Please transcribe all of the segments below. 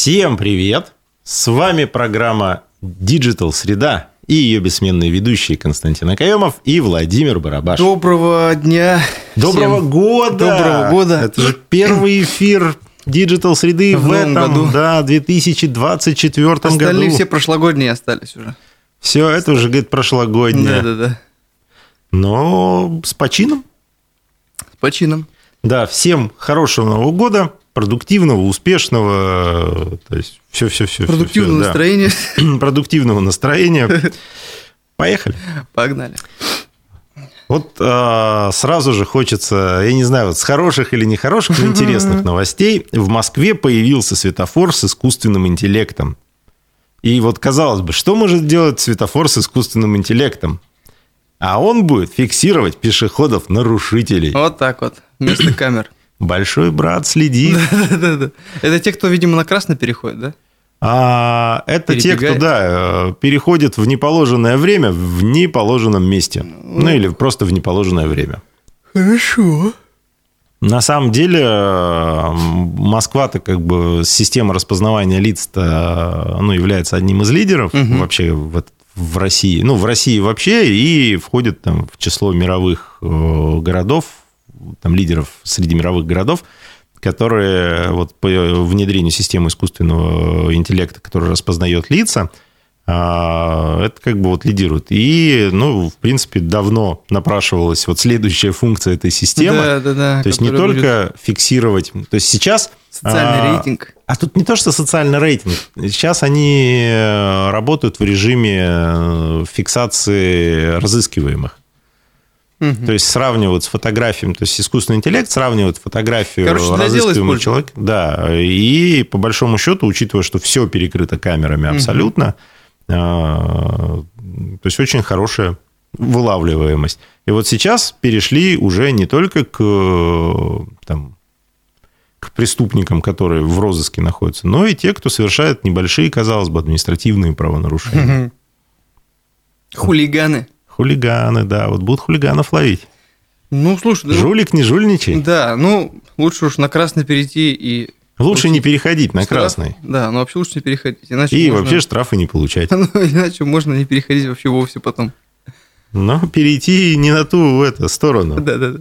Всем привет! С вами программа Digital Среда и ее бессменные ведущие Константин Акаемов и Владимир Барабаш. Доброго дня! Доброго всем. года! Доброго года! Это же первый эфир Digital Среды в, В этом, году. да, 2024 Остальные году. все прошлогодние остались уже. Все это уже, говорит, прошлогоднее. Да-да-да. Но с почином. С почином. Да, всем хорошего Нового года, продуктивного, успешного, то есть все-все-все. Продуктивное настроение. Продуктивного настроения. Поехали. Погнали. Вот а, сразу же хочется, я не знаю, вот с хороших или нехороших, но интересных новостей. В Москве появился светофор с искусственным интеллектом. И вот казалось бы, что может делать светофор с искусственным интеллектом? А он будет фиксировать пешеходов-нарушителей. Вот так вот. Вместо камер. Большой брат следит. Да-да-да. Это те, кто, видимо, на красный переходит, да? А это те, кто, да, э, переходит в неположенное время в неположенном месте. Ну, или просто в неположенное время. Хорошо. На самом деле, э, Москва-то как бы система распознавания лиц-то, ну, является одним из лидеров Мгм. вообще в, в России. Ну, в России вообще и входит там в число мировых э, городов, там лидеров среди мировых городов, которые вот по внедрению системы искусственного интеллекта, который распознает лица, а, это как бы вот лидирует. И, ну, в принципе, давно напрашивалась вот следующая функция этой системы. Да-да-да. То есть не которая будет только фиксировать, то есть сейчас... Социальный а, рейтинг. А тут не то, что социальный рейтинг. Сейчас они э, работают в режиме э, фиксации разыскиваемых. Мгм. То есть сравнивают с фотографией, то есть искусственный интеллект сравнивает фотографию Короче, разыскиваемого человека. Да, и по большому счету, учитывая, что все перекрыто камерами абсолютно, э, то есть очень хорошая вылавливаемость. И вот сейчас перешли уже не только к, там, к преступникам, которые в розыске находятся, но и те, кто совершает небольшие, казалось бы, административные правонарушения. Мгм. Хулиганы. Хулиганы, да, вот будут хулиганов ловить. Ну, слушай, да, Жулик, не жульничай. да, ну, лучше уж на красный перейти и... Лучше не переходить на штраф. красный. Да, ну вообще лучше не переходить. Иначе И можно- вообще штрафы не получать. Ну, иначе можно не переходить вообще вовсе потом. Но перейти не на ту в эту сторону. Да-да-да.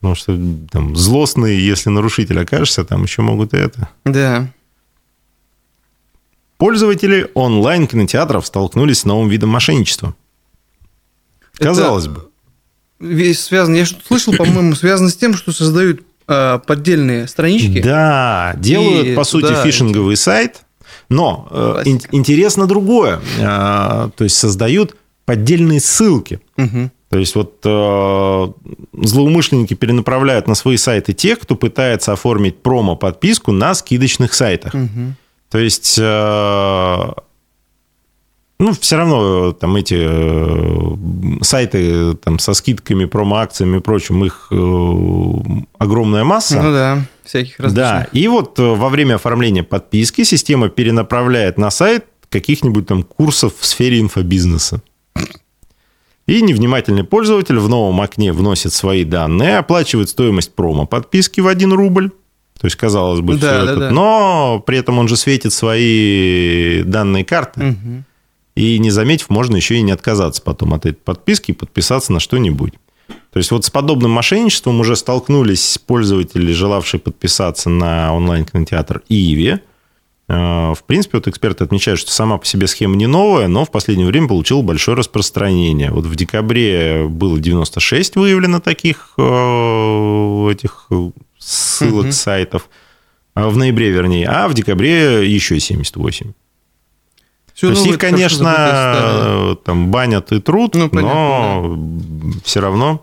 Потому что там злостные, если нарушитель окажешься, там еще могут и это. Да. Пользователи онлайн-кинотеатров столкнулись с новым видом мошенничества. Это- Казалось бы. Весь связано, я что-то слышал, по-моему, связано с тем, что создают а, поддельные странички. Да, делают, И по сути, туда- фишинговый сайт, но э, ин- интересно другое. Э, То есть создают поддельные ссылки. Мгм. То есть вот э, злоумышленники перенаправляют на свои сайты тех, кто пытается оформить промо-подписку на скидочных сайтах. Мгм. То есть, э, ну, все равно там эти э, сайты там, со скидками, промо-акциями и прочим, их э, огромная масса. Ну да, всяких Да, различных. и вот э, во время оформления подписки система перенаправляет на сайт каких-нибудь там курсов в сфере инфобизнеса. И невнимательный пользователь в новом окне вносит свои данные, оплачивает стоимость промо-подписки в 1 рубль. То есть, казалось бы, Да, всё да, это. да. Но при этом он же светит свои данные карты. Мгм. И не заметив, можно еще и не отказаться потом от этой подписки и подписаться на что-нибудь. То есть вот с подобным мошенничеством уже столкнулись пользователи, желавшие подписаться на онлайн-кинотеатр Иви. Э, В принципе, вот эксперты отмечают, что сама по себе схема не новая, но в последнее время получила большое распространение. Вот в декабре было 96 выявлено таких э, этих ссылок Мгм. сайтов, а в ноябре, вернее, а в декабре еще 78. Всё То есть новое их, конечно, старое. там банят и труд, Ну, понятно, но все равно.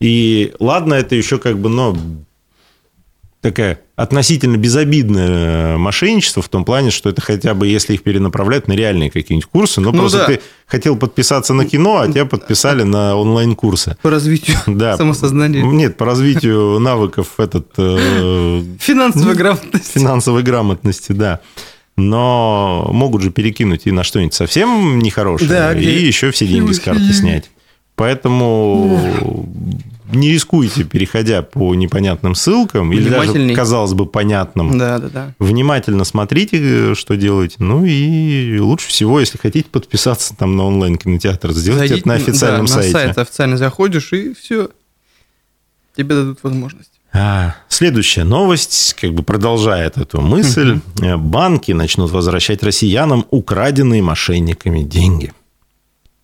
И ладно, это еще как бы, но такая относительно безобидное мошенничество в том плане, что это хотя бы, если их перенаправлять на реальные какие-нибудь курсы, ну, Ну просто да. ты хотел подписаться на кино, а тебя подписали на онлайн-курсы. По развитию Да. самосознания. Нет, по развитию навыков этот э, Финансовая грамотность. финансовой грамотности, да. Но могут же перекинуть и на что-нибудь совсем нехорошее, Да, и где- еще все деньги с карты снять. Поэтому не рискуйте, переходя по непонятным ссылкам, или даже, казалось бы, понятным. Да, да, да. Внимательно смотрите, что делаете. Ну и лучше всего, если хотите подписаться там на онлайн-кинотеатр, сделайте Зайдите, это на официальном да, сайте. На сайт официально заходишь, и все. Тебе дадут возможность. А, Следующая новость, как бы продолжает эту мысль. Э, Банки начнут возвращать россиянам украденные мошенниками деньги.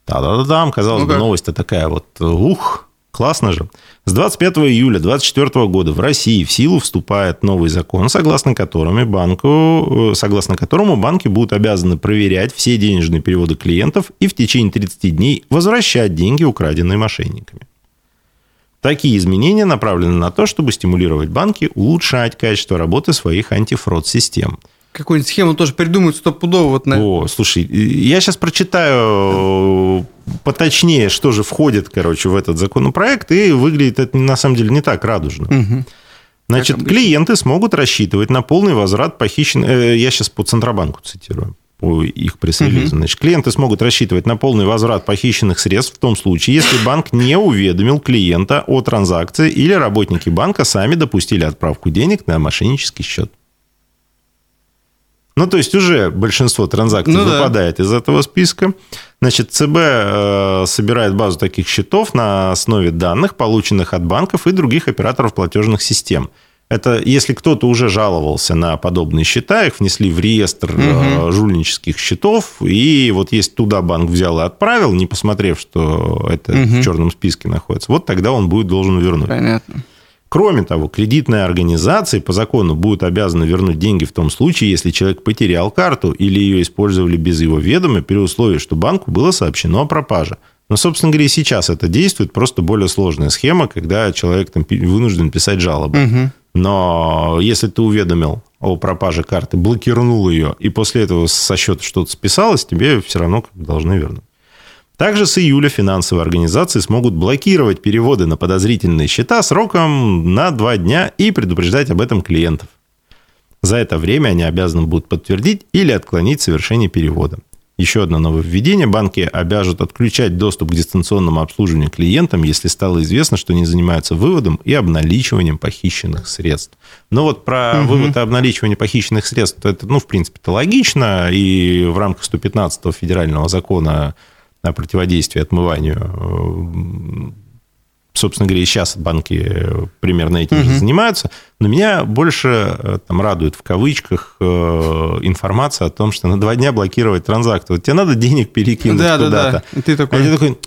Да-да-да, казалось Ну бы, новость-то такая вот, ух, классно же. С 25 июля 2024 года в России в силу вступает новый закон, согласно которому, банку, э, согласно которому банки будут обязаны проверять все денежные переводы клиентов и в течение 30 дней возвращать деньги, украденные мошенниками. Такие изменения направлены на то, чтобы стимулировать банки улучшать качество работы своих антифрод-систем. Какую-нибудь схему тоже придумают стопудово. Вот на... О, слушай, я сейчас прочитаю поточнее, что же входит, короче, в этот законопроект, и выглядит это на самом деле не так радужно. Мгм. Значит, клиенты смогут рассчитывать на полный возврат похищенных... э, Я сейчас по Центробанку цитирую, по их пресс-релизу. Значит, клиенты смогут рассчитывать на полный возврат похищенных средств в том случае, если банк не уведомил клиента о транзакции или работники банка сами допустили отправку денег на мошеннический счет. Ну, то есть уже большинство транзакций Ну да. выпадает из этого списка. Значит, ЦБ э, собирает базу таких счетов на основе данных, полученных от банков и других операторов платежных систем. Это если кто-то уже жаловался на подобные счета, их внесли в реестр э, жульнических счетов, и вот если туда банк взял и отправил, не посмотрев, что это в черном списке находится, вот тогда он будет должен вернуть. Понятно. Кроме того, кредитные организации по закону будут обязаны вернуть деньги в том случае, если человек потерял карту или ее использовали без его ведома, при условии, что банку было сообщено о пропаже. Но, собственно говоря, и сейчас это действует, просто более сложная схема, когда человек там вынужден писать жалобы. Мгм. Но если ты уведомил о пропаже карты, блокирнул ее, и после этого со счета что-то списалось, тебе все равно должны вернуть. Также с июля финансовые организации смогут блокировать переводы на подозрительные счета сроком на два дня и предупреждать об этом клиентов. За это время они обязаны будут подтвердить или отклонить совершение перевода. Еще одно нововведение. Банки обяжут отключать доступ к дистанционному обслуживанию клиентам, если стало известно, что они занимаются выводом и обналичиванием похищенных средств. Но вот про вывод и обналичивание похищенных средств, это, ну, в принципе-то логично, и в рамках 115 федерального закона о противодействии отмыванию э, собственно говоря, и сейчас банки э, примерно этим же занимаются. Но меня больше э, там, радует в кавычках э, информация о том, что на два дня блокировать транзакцию. Вот тебе надо денег перекинуть Да, да, куда-то. да. И ты А такой... я такой,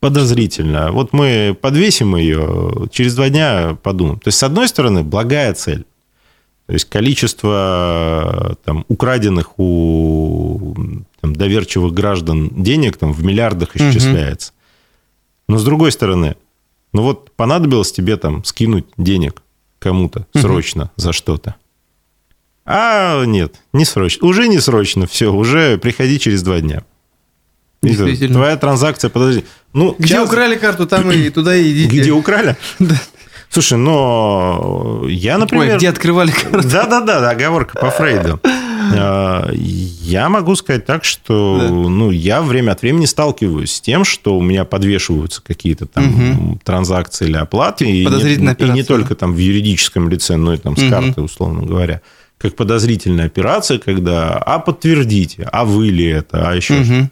подозрительно. Вот мы подвесим ее, через два дня подумаем. То есть, с одной стороны, благая цель. То есть, количество там, украденных у там, доверчивых граждан денег там, в миллиардах исчисляется. Но с другой стороны, ну вот понадобилось тебе там скинуть денег кому-то срочно за что-то. А нет, не срочно. Уже не срочно, все, уже приходи через два дня. Действительно. Твоя транзакция, подожди. Ну, Где час- украли карту, там и туда и идите. Где украли? Слушай, но я, например... Ой, где открывали карту? Да-да-да, оговорка по Фрейду. А, Я могу сказать так, что Да. ну, я время от времени сталкиваюсь с тем, что у меня подвешиваются какие-то там транзакции или оплаты. И не, и не только там в юридическом лице, но и там с Мгм. карты, условно говоря. Как подозрительная операция, когда а подтвердите, а вы ли это, а еще что Мгм.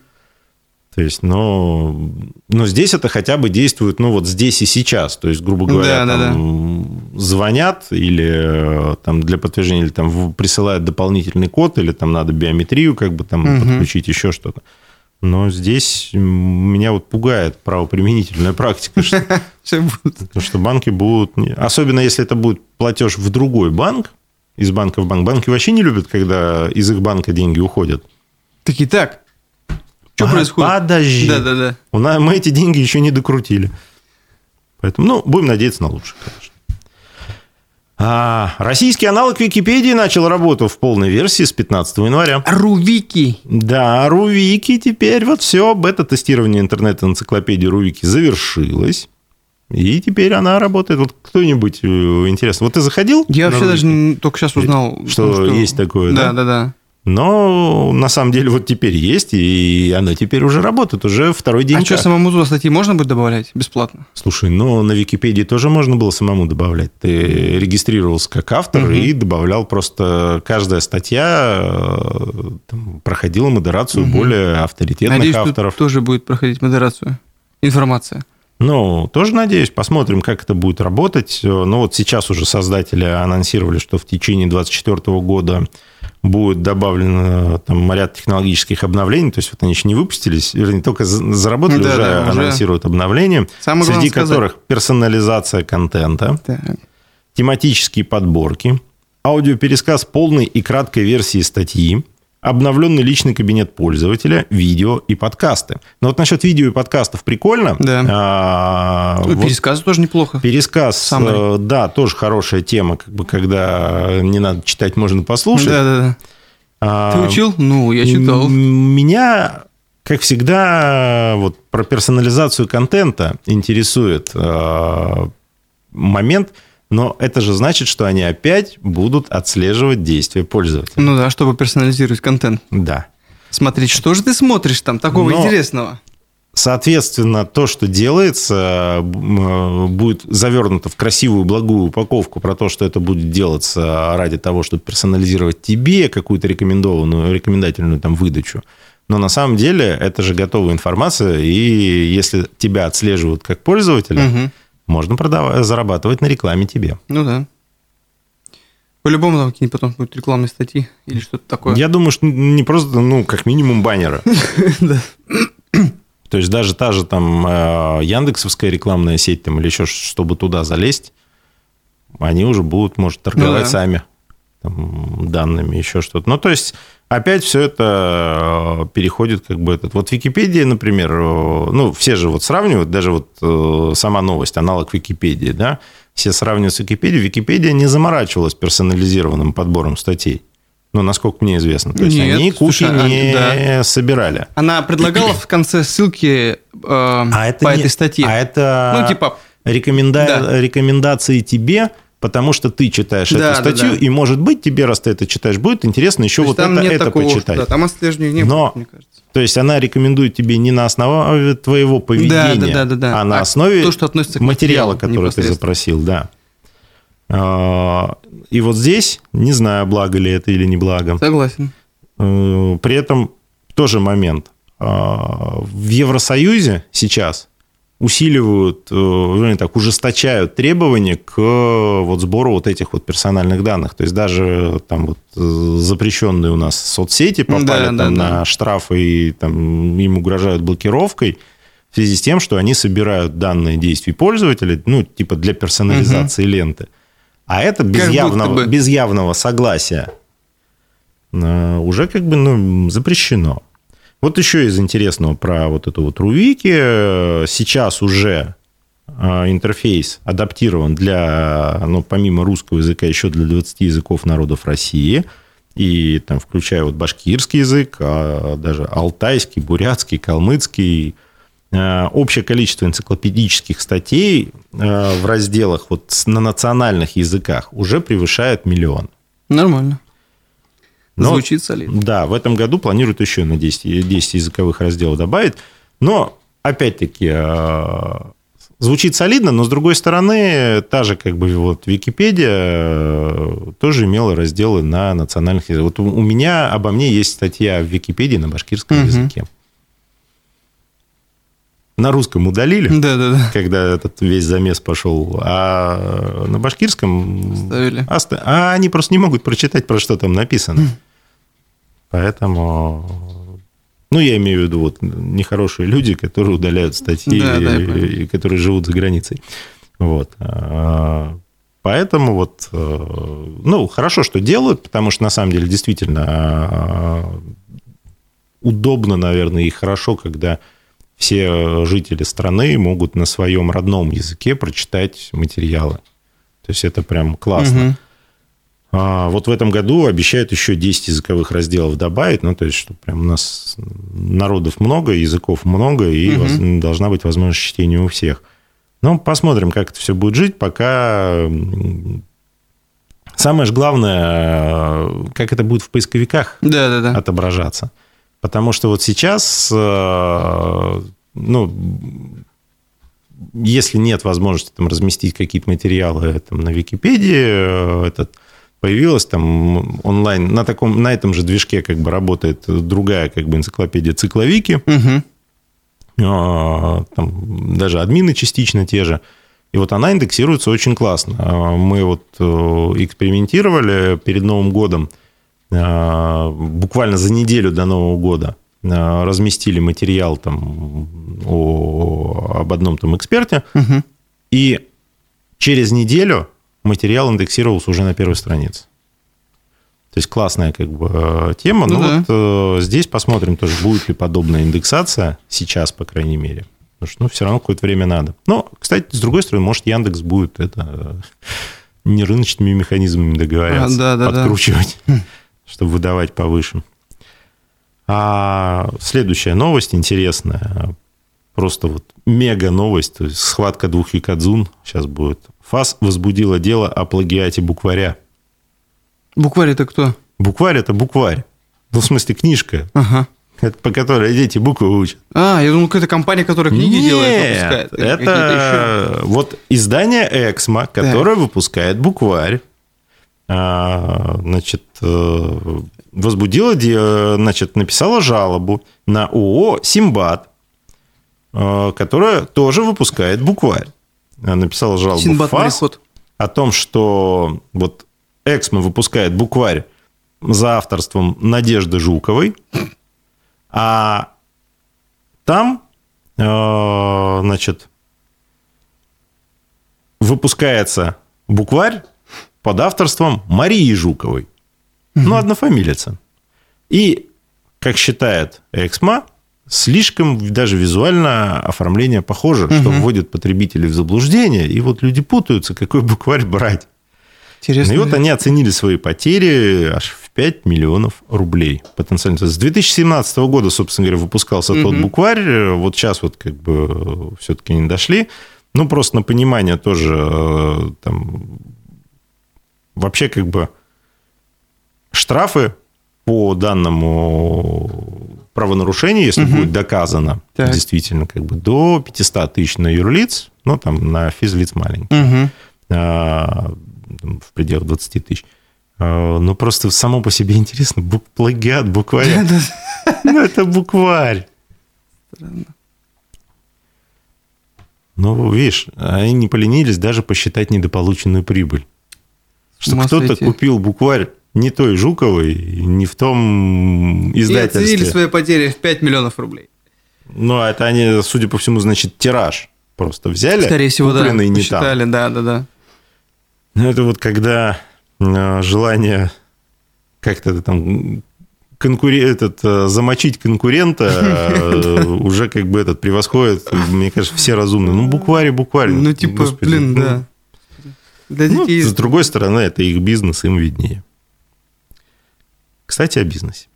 то есть, но, но здесь это хотя бы действует, ну, вот здесь и сейчас. То есть, грубо говоря, Да, да, там звонят или э, там для подтверждения, или там присылают дополнительный код, или там надо биометрию как бы там Мгм. подключить, еще что-то. Но здесь меня вот пугает правоприменительная практика, что, банки будут... Особенно если это будет платеж в другой банк, из банка в банк. Банки вообще не любят, когда из их банка деньги уходят. Такие, так, что А, происходит? Подожди. Да-да-да. У нас, мы эти деньги еще не докрутили. Поэтому, ну, будем надеяться на лучшее, конечно. А, российский аналог Википедии начал работу в полной версии с 15 января. Рувики. Да, Рувики теперь вот все, бета-тестирование интернет-энциклопедии Рувики завершилось. И теперь она работает. Вот кто-нибудь э, интересно. Вот ты заходил? Я вообще даже Рувики? не- только сейчас узнал, Что о том, есть такое, да? Да, да, да. Но на самом деле вот теперь есть, и оно теперь уже работает, уже второй день. А что, самому туда статьи можно будет добавлять бесплатно? Слушай, ну на Википедии тоже можно было самому добавлять. Ты регистрировался как автор угу. и добавлял просто каждая статья э, там, проходила модерацию угу. более авторитетных Надеюсь, авторов. Тут тоже будет проходить модерацию. Информация. Ну, тоже надеюсь, посмотрим, как это будет работать. Ну, вот сейчас уже создатели анонсировали, что в течение 2024 года будет добавлено там ряд технологических обновлений, то есть вот они еще не выпустились, вернее, только заработали, да, уже да, анонсируют уже. обновления, Самое среди которых персонализация контента, так. тематические подборки, аудиопересказ полной и краткой версии статьи, обновленный личный кабинет пользователя, видео и подкасты. Но вот насчет видео и подкастов прикольно. Да. А, ну, вот пересказ тоже неплохо. Пересказ, Самый. Э, да, тоже хорошая тема, как бы, когда не надо читать, можно послушать. Да, да, да. А, Ты учил? Ну, я читал. Меня, как всегда, вот про персонализацию контента интересует э, момент – но это же значит, что они опять будут отслеживать действия пользователя. Ну да, чтобы персонализировать контент. Да. Смотреть, что же ты смотришь там такого Но, интересного. Соответственно, то, что делается, будет завернуто в красивую, благую упаковку про то, что это будет делаться ради того, чтобы персонализировать тебе какую-то рекомендованную, рекомендательную там выдачу. Но на самом деле это же готовая информация, и если тебя отслеживают как пользователя, угу можно продавать, зарабатывать на рекламе тебе. Ну да. По-любому там какие-нибудь потом будут рекламные статьи или что-то такое. Я думаю, что не просто, ну, как минимум баннеры. Да. То есть даже та же там э, Яндексовская рекламная сеть там или еще, чтобы туда залезть, они уже будут, может, торговать ну, сами там, данными, еще что-то. Ну, то есть опять все это э, переходит как бы этот. Вот Википедия, например, э, ну, все же вот сравнивают, даже вот э, сама новость, аналог Википедии, да, все сравнивают с Википедией. Википедия не заморачивалась персонализированным подбором статей. Ну, насколько мне известно. То есть Нет, они куки слушай, не да. собирали. Она предлагала в конце ссылки э, а это по не, этой статье. А это ну, типа, рекоменда... да. рекомендации тебе потому что ты читаешь да, эту статью, да, да. и, может быть, тебе, раз ты это читаешь, будет интересно еще вот это, это такого, почитать. Да, там отслеживания не Но, мне кажется. То есть она рекомендует тебе не на основе твоего поведения, да, да, да, да, а на основе а то, что относится к материала, который ты запросил, да. А, и вот здесь, не знаю, благо ли это или не благо. Согласен. Э, при этом тоже момент. А, в Евросоюзе сейчас усиливают, э, вернее так, ужесточают требования к вот сбору вот этих вот персональных данных. То есть даже там вот э, запрещенные у нас соцсети попали да, там да, на да. штрафы и там им угрожают блокировкой в связи с тем, что они собирают данные действий пользователя, ну, типа для персонализации угу. ленты. А это без, явного, бы... без явного согласия э, уже как бы ну, запрещено. Вот еще из интересного про вот эту вот Рувики. Сейчас уже а, интерфейс адаптирован для, ну, помимо русского языка, еще для 20 языков народов России. И там, включая вот башкирский язык, а даже алтайский, бурятский, калмыцкий. А, общее количество энциклопедических статей а, в разделах вот на национальных языках уже превышает миллион. Нормально. Но, Звучит солидно. Да, в этом году планируют еще на 10, 10 языковых разделов добавить. Но, опять-таки, э, звучит солидно, но, с другой стороны, та же как бы вот Википедия э, тоже имела разделы на национальных языках. Вот у меня, обо мне есть статья в Википедии на башкирском угу. языке. На русском удалили, да, да, да. когда этот весь замес пошел, а на башкирском... Оставили. Оста... А они просто не могут прочитать, про что там написано. Поэтому, ну, я имею в виду вот нехорошие люди, которые удаляют статьи, да, да, и, которые живут за границей. Вот. А, поэтому вот, э, ну, хорошо, что делают, потому что на самом деле действительно а, удобно, наверное, и хорошо, когда все жители страны могут на своем родном языке прочитать материалы. То есть это прям классно. Угу. А вот в этом году обещают еще 10 языковых разделов добавить, ну, то есть, что прям у нас народов много, языков много, и угу. должна быть возможность чтения у всех. Ну, посмотрим, как это все будет жить, пока Самое же главное, как это будет в поисковиках Да, да, да. отображаться. Потому что вот сейчас, э, ну, если нет возможности там разместить какие-то материалы там, на Википедии, э, этот, появилась там онлайн, на, таком, на этом же движке как бы работает другая как бы энциклопедия Цикловики, Мгм. а, там даже админы частично те же. И вот она индексируется очень классно. А, Мы вот э, экспериментировали перед Новым годом, а, буквально за неделю до Нового года а, разместили материал там о, об одном там эксперте, Мгм. и через неделю материал индексировался уже на первой странице. То есть классная как бы э, тема. Ну Ну, да. вот э, здесь посмотрим тоже, будет ли подобная индексация сейчас, по крайней мере. Потому что ну, все равно какое-то время надо. Но, кстати, с другой стороны, может, Яндекс будет это э, не рыночными механизмами договоряться, А, да, да, да. подкручивать, чтобы выдавать повыше. А следующая новость интересная. Просто вот мега новость. То есть схватка двух якадзун сейчас будет. ФАС возбудила дело о плагиате букваря. Букварь это кто? Букварь – это букварь. Ну, в смысле, книжка, Ага. это по которой дети буквы учат. А, я думал, какая-то компания, которая книги Нет, делает, выпускает. Это вот издание Эксмо, которое выпускает букварь. А, Значит, э, возбудила, де- значит, написала жалобу на ООО «Симбат», э, которая тоже выпускает букварь. Она Написала жалобу в Синбад ФАС мореход. о том, что вот Эксмо выпускает букварь за авторством Надежды Жуковой, а там, э, значит, выпускается букварь под авторством Марии Жуковой. Ну, однофамилица. И, как считает Эксмо, слишком даже визуально оформление похоже, что вводит потребителей в заблуждение, и вот люди путаются, какой букварь брать. Интересно. Ну и вот они оценили свои потери аж в 5 миллионов рублей потенциально. С 2017 года, собственно говоря, выпускался тот Мгм. букварь. Вот сейчас вот как бы все-таки не дошли. Ну, просто на понимание тоже э, там вообще как бы штрафы по данному правонарушению, если Мгм. будет доказано, Так. действительно, как бы до 500 тысяч на юрлиц, ну, там на физлиц маленький Мгм. а, в пределах 20 тысяч. А, Ну, просто само по себе интересно. Бук, плагиат букваря. Ну, это букварь. Ну, видишь, они не поленились даже посчитать недополученную прибыль. Что кто-то купил букварь не той Жуковой, не в том И оценили издательстве. свои потери в 5 миллионов рублей. Ну, это они, судя по всему, значит, тираж просто взяли. Скорее всего, да. не там. Посчитали, да, да, да. Ну, это вот когда э, желание как-то там конкуре... этот, э, замочить конкурента э, уже как бы этот превосходит, мне кажется, все разумные. Ну, букварь, и букварь. Ну, типа, Господи, блин, ну, да. Для ну, детей... с другой стороны, это их бизнес, им виднее. Кстати, о бизнесе.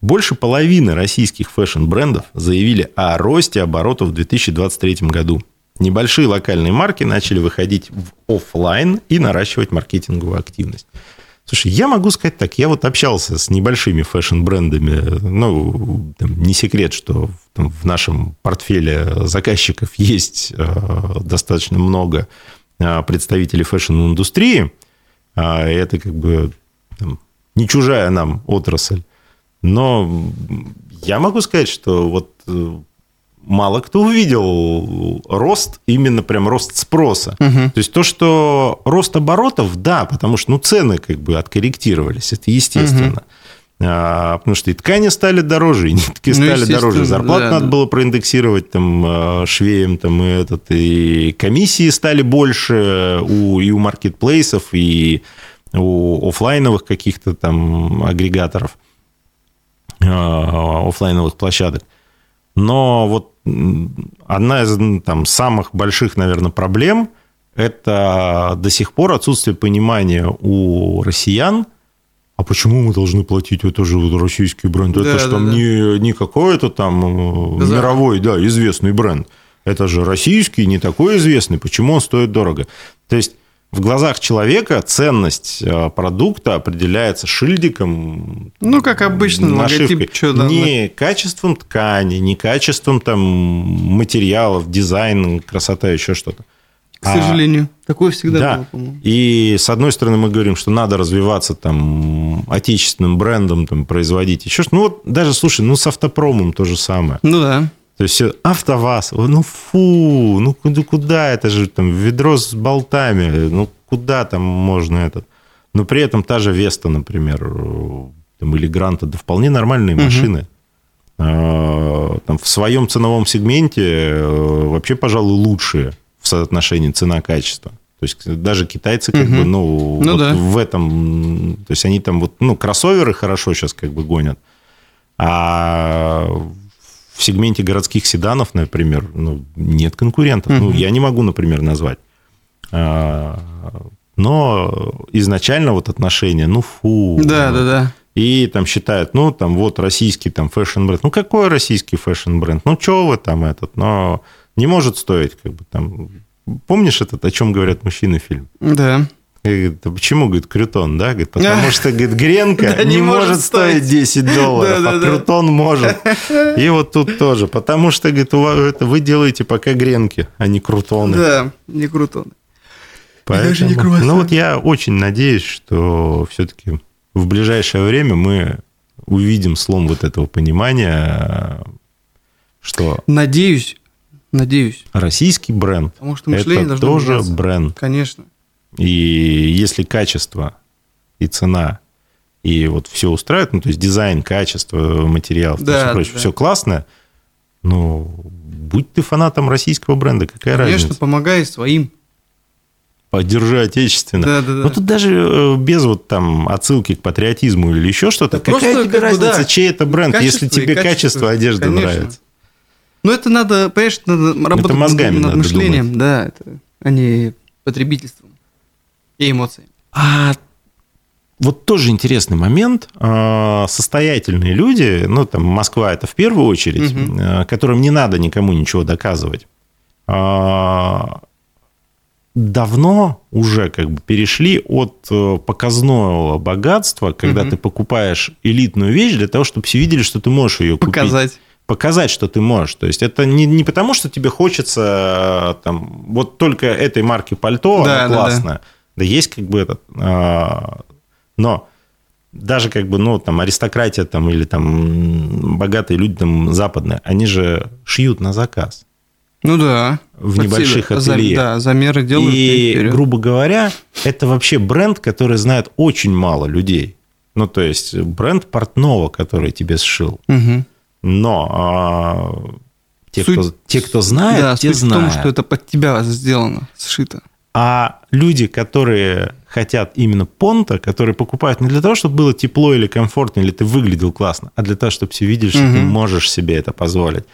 Больше половины российских фэшн-брендов заявили о росте оборотов в 2023 году. Небольшие локальные марки начали выходить в офлайн и наращивать маркетинговую активность. Слушай, я могу сказать так, я вот общался с небольшими фэшн-брендами, ну, там, не секрет, что там, в нашем портфеле заказчиков есть э, достаточно много представителей фэшн-индустрии, а это как бы там, не чужая нам отрасль. Но я могу сказать, что вот э, мало кто увидел рост, именно прям рост спроса. Мгм. То есть то, что рост оборотов, да, потому что ну, цены как бы откорректировались, это естественно. А, потому что и ткани стали дороже, и нитки Ну, стали дороже, зарплату да, надо да. было проиндексировать там э, швеям, там и этот, и комиссии стали больше у, и у маркетплейсов, и у оффлайновых каких-то там агрегаторов, э, оффлайновых площадок. Но вот одна из там, самых больших, наверное, проблем – это до сих пор отсутствие понимания у россиян, а почему мы должны платить? Это же вот российский бренд. Да, это же да, там да. не, не какой-то там э, Базар. мировой, да, известный бренд. Это же российский, не такой известный. Почему он стоит дорого? То есть в глазах человека ценность э, продукта определяется шильдиком. Ну, как обычно, нашивкой. логотип, что да, не качеством ткани, не качеством там материалов, дизайн, красота, еще что-то. К сожалению. А, Такое всегда да. было, по-моему. И с одной стороны мы говорим, что надо развиваться там отечественным брендом, там, производить еще что Ну вот даже, слушай, ну с автопромом то же самое. Ну да. То есть АвтоВАЗ, ну фу, ну куда, это же там, ведро с болтами, ну куда там можно этот. Но при этом та же Веста, например, там, или Гранта, да вполне нормальные Мгм. машины. А, Там, в своем ценовом сегменте э, вообще, пожалуй, лучшие в соотношении цена-качество. То есть даже китайцы как Мгм. бы, ну, Ну вот да. в этом, то есть они там вот, ну, кроссоверы хорошо сейчас как бы гонят, а в сегменте городских седанов, например, ну, нет конкурентов. Ну, Мгм. я не могу, например, назвать. А, Но изначально вот отношения, ну, фу. Да, да, да. И там считают, ну, там вот российский там фэшн-бренд. Ну, какой российский фэшн-бренд? Ну, что вы там этот? Но не может стоить, как бы там... Помнишь этот, о чем говорят мужчины фильм? Да. Говорит, «А почему, говорит, крутон, да? Говорит, потому что, говорит, гренка Да, не, не может стоить стоить. 10 долларов, а крутон может. И вот тут тоже. Потому что, говорит, это вы делаете пока гренки, а не крутоны. Да, не круто. Поэтому- даже не ну вот я очень надеюсь, что все-таки в ближайшее время мы увидим слом вот этого понимания, что Надеюсь, надеюсь. российский бренд Потому что мышление это тоже меняться. бренд. Конечно. И если качество и цена и вот все устраивает, ну, то есть дизайн, качество, материал, Да, все прочее, да. все классно, ну, будь ты фанатом российского бренда, какая Конечно, разница? помогай своим. Поддержи отечественно. Да, да, да. Ну, тут даже э, без вот там отсылки к патриотизму или еще что-то. Да Какая тебе как разница, да, чей это бренд, если тебе качество, качество одежды конечно. нравится? Но это надо, понимаешь, надо работать мозгами над, над мышлением, да, это, а не потребительством и эмоциями. А вот тоже интересный момент. А, Состоятельные люди, ну, там, Москва это в первую очередь, а, которым не надо никому ничего доказывать, а, давно уже как бы перешли от э, показного богатства, когда Мгм. ты покупаешь элитную вещь для того, чтобы все видели, что ты можешь ее купить. Показать. Показать, что ты можешь. То есть это не, не потому, что тебе хочется э, там, вот только этой марки пальто, Да, она да, классная. Да, есть как бы этот... а, но даже как бы, ну, там, аристократия там, или там богатые люди там западные, они же шьют на заказ Ну да. в Под небольших. За- ателье. Да, замеры делают. И, вперед. грубо говоря, это вообще бренд, который знает очень мало людей. Ну, то есть бренд портного, который тебе сшил. Мгм. Но а, те, Суть- кто, те, кто знает, да, те суть в том, знают. что это под тебя сделано, сшито. А люди, которые хотят именно понта, которые покупают не для того, чтобы было тепло или комфортно, или ты выглядел классно, а для того, чтобы все видели, что ты Мгм. можешь себе это позволить.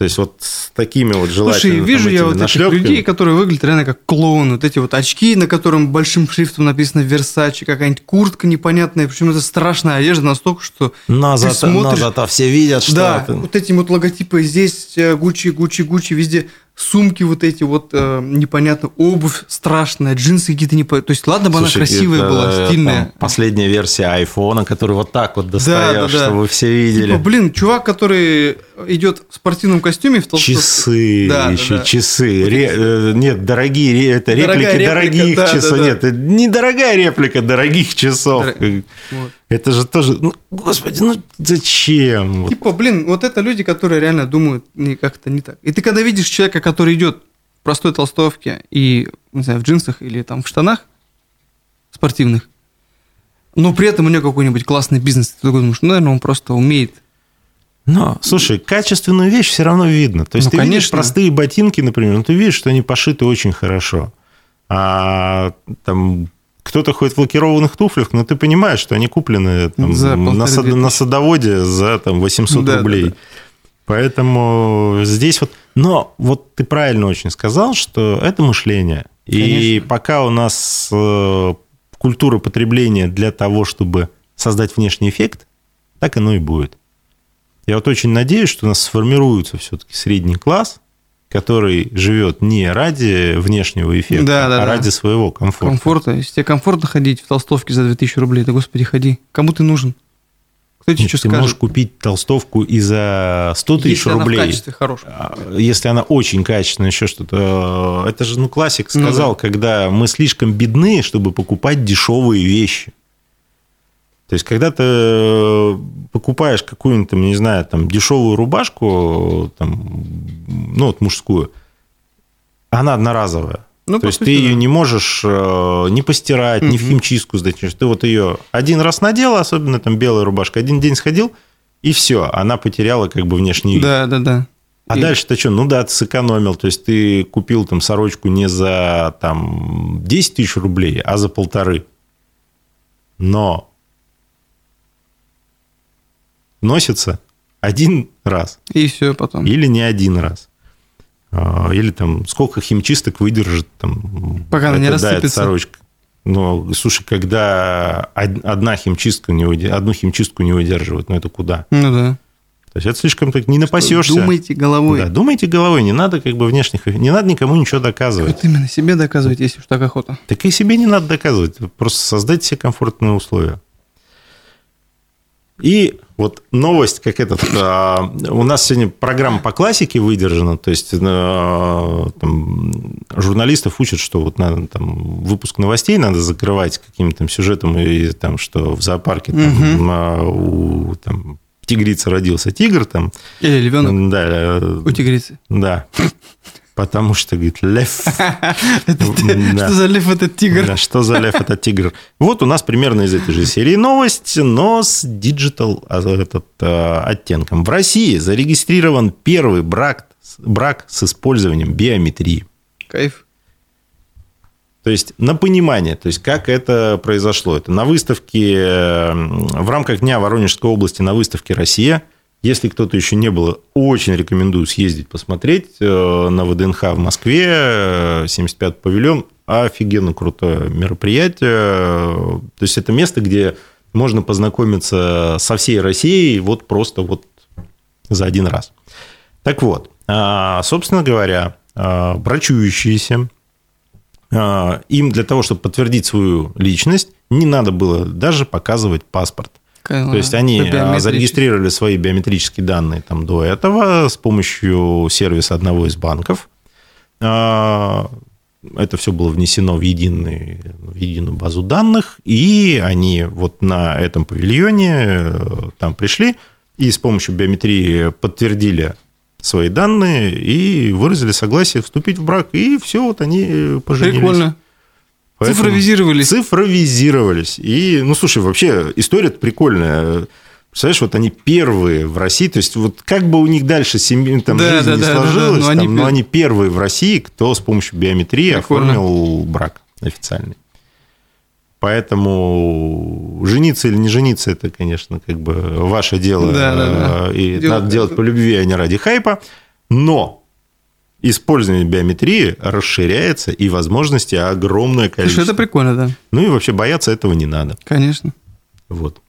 То есть вот с такими вот желательно Слушай, вижу там я вот этих нашлепками. людей, которые выглядят реально как клоуны. Вот эти вот очки, на котором большим шрифтом написано Versace, какая-нибудь куртка непонятная. Причем это страшная одежда настолько, что... Но ты смотришь- зато все видят, что да, это- вот эти вот логотипы здесь э, Гуччи, Гуччи, Гуччи, везде сумки вот эти вот э, непонятно, обувь страшная, джинсы какие-то непонятные. То есть, ладно бы она Слушай, красивая это, была, там, стильная. последняя версия айфона, который вот так вот достаешь, да, да. чтобы все видели. Типа, блин, чувак, который идет в спортивном костюме в толстовке. Часы, Да, да, еще да. часы. Ре- э, нет, дорогие, это Дорогая реплики реплика, дорогих да, часов. да, да. Нет, это недорогая реплика дорогих часов. Дор- Вот. Это же тоже, ну, господи, ну зачем? Типа, блин, вот это люди, которые реально думают как-то не так. И ты когда видишь человека, который идет в простой толстовке и, не знаю, в джинсах или там в штанах спортивных, но при этом у него какой-нибудь классный бизнес, ты думаешь, ну, наверное, он просто умеет. Но, слушай, качественную вещь все равно видно. То есть Ну, ты видишь конечно. простые ботинки, например, ну ты видишь, что они пошиты очень хорошо. А там кто-то ходит в лакированных туфлях, но ты понимаешь, что они куплены там, За на, сад- на садоводе за там, 800 Да, да, рублей. да. Поэтому здесь вот... Но вот ты правильно очень сказал, что это мышление. И Конечно. пока у нас э, культура потребления для того, чтобы создать внешний эффект, так оно и будет. Я вот очень надеюсь, что у нас сформируется все-таки средний класс, который живет не ради внешнего эффекта, Да, да, а да. ради своего комфорта. Комфорта. Если тебе комфортно ходить в толстовке за 2000 рублей, да господи, ходи. Кому ты нужен? Кто тебе Нет, что ты скажет? можешь купить толстовку и за 100 тысяч Если она в рублей. качестве хорошем. А, Если она очень качественная, еще что-то. Это же, ну, классик Ну сказал, когда мы слишком бедны, чтобы покупать дешевые вещи. То есть, когда ты э, покупаешь какую-нибудь, там, не знаю, там, дешевую рубашку, там, ну, вот мужскую, она одноразовая. Ну, То есть сути, ты ее не можешь э, ни постирать, ни в Мгм. химчистку сдать. Ты вот ее один раз надел, особенно там белая рубашка, один день сходил, и все, она потеряла как бы внешний вид. Да, да, да. А И- дальше-то что? Ну да, ты сэкономил. То есть ты купил там сорочку не за там 10 тысяч рублей, а за полторы. Но носится один раз И все потом. или не один раз. А, Или там сколько химчисток выдержит там Пока она не рассыпется. сорочка. Но, слушай, когда од- одна химчистка не выдер- одну химчистку не выдерживает, ну это куда? Ну да. То есть это слишком так не напасешься. Думайте головой. Да, думайте головой, не надо как бы внешних, не надо никому ничего доказывать. Вот именно себе доказывать, если уж так охота. Так и себе не надо доказывать, просто создайте себе комфортные условия. И вот новость, как этот, а, у нас сегодня программа по классике выдержана, то есть а, там, журналистов учат, что вот надо там выпуск новостей надо закрывать каким-то сюжетом, и там, что в зоопарке там, Мгм. а, у там, тигрицы родился тигр, там, Или львенок да, э, у тигрицы. да, потому что, говорит, лев. Да. Что за лев этот тигр? Что за лев этот тигр? Вот у нас примерно из этой же серии новость, но с диджитал а, а, оттенком. В России зарегистрирован первый брак, брак с использованием биометрии. Кайф. То есть на понимание, то есть как это произошло. Это на выставке, э, в рамках Дня Воронежской области на выставке «Россия». Если кто-то еще не был, очень рекомендую съездить посмотреть э, на ВДНХ в Москве, э, 75-й павильон. Офигенно крутое мероприятие. То есть это место, где можно познакомиться со всей Россией вот просто вот за один раз. Так вот, а, собственно говоря, а, брачующиеся, а, им для того, чтобы подтвердить свою личность, не надо было даже показывать паспорт. То есть они а, зарегистрировали свои биометрические данные там до этого с помощью сервиса одного из банков. А, Это все было внесено в, единый, в единую базу данных, и они вот на этом павильоне э, там пришли и с помощью биометрии подтвердили свои данные и выразили согласие вступить в брак, и все, вот они э, поженились. Прикольно. Поэтому- Цифровизировались. Цифровизировались. И, ну, слушай, вообще история прикольная. Представляешь, вот они первые в России, то есть вот как бы у них дальше семьи, там, Да, жизнь да, не да, да, да, сложилась, но там, они но они первые в России, кто с помощью биометрии Прикольно. оформил брак официальный. Поэтому жениться или не жениться, это, конечно, как бы ваше дело. Да, да, да. э, И Дело надо делать по любви, а не ради хайпа. Но использование биометрии расширяется, и возможностей огромное Слушай, количество. это прикольно, да. Ну и вообще бояться этого не надо. Конечно. Вот.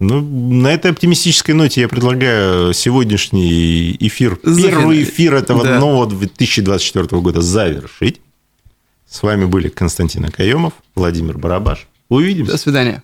Ну, на этой оптимистической ноте я предлагаю сегодняшний эфир, Зафина- первый эфир этого Да. нового 2024 года завершить. С вами были Константин Акаемов, Владимир Барабаш. Увидимся. До свидания.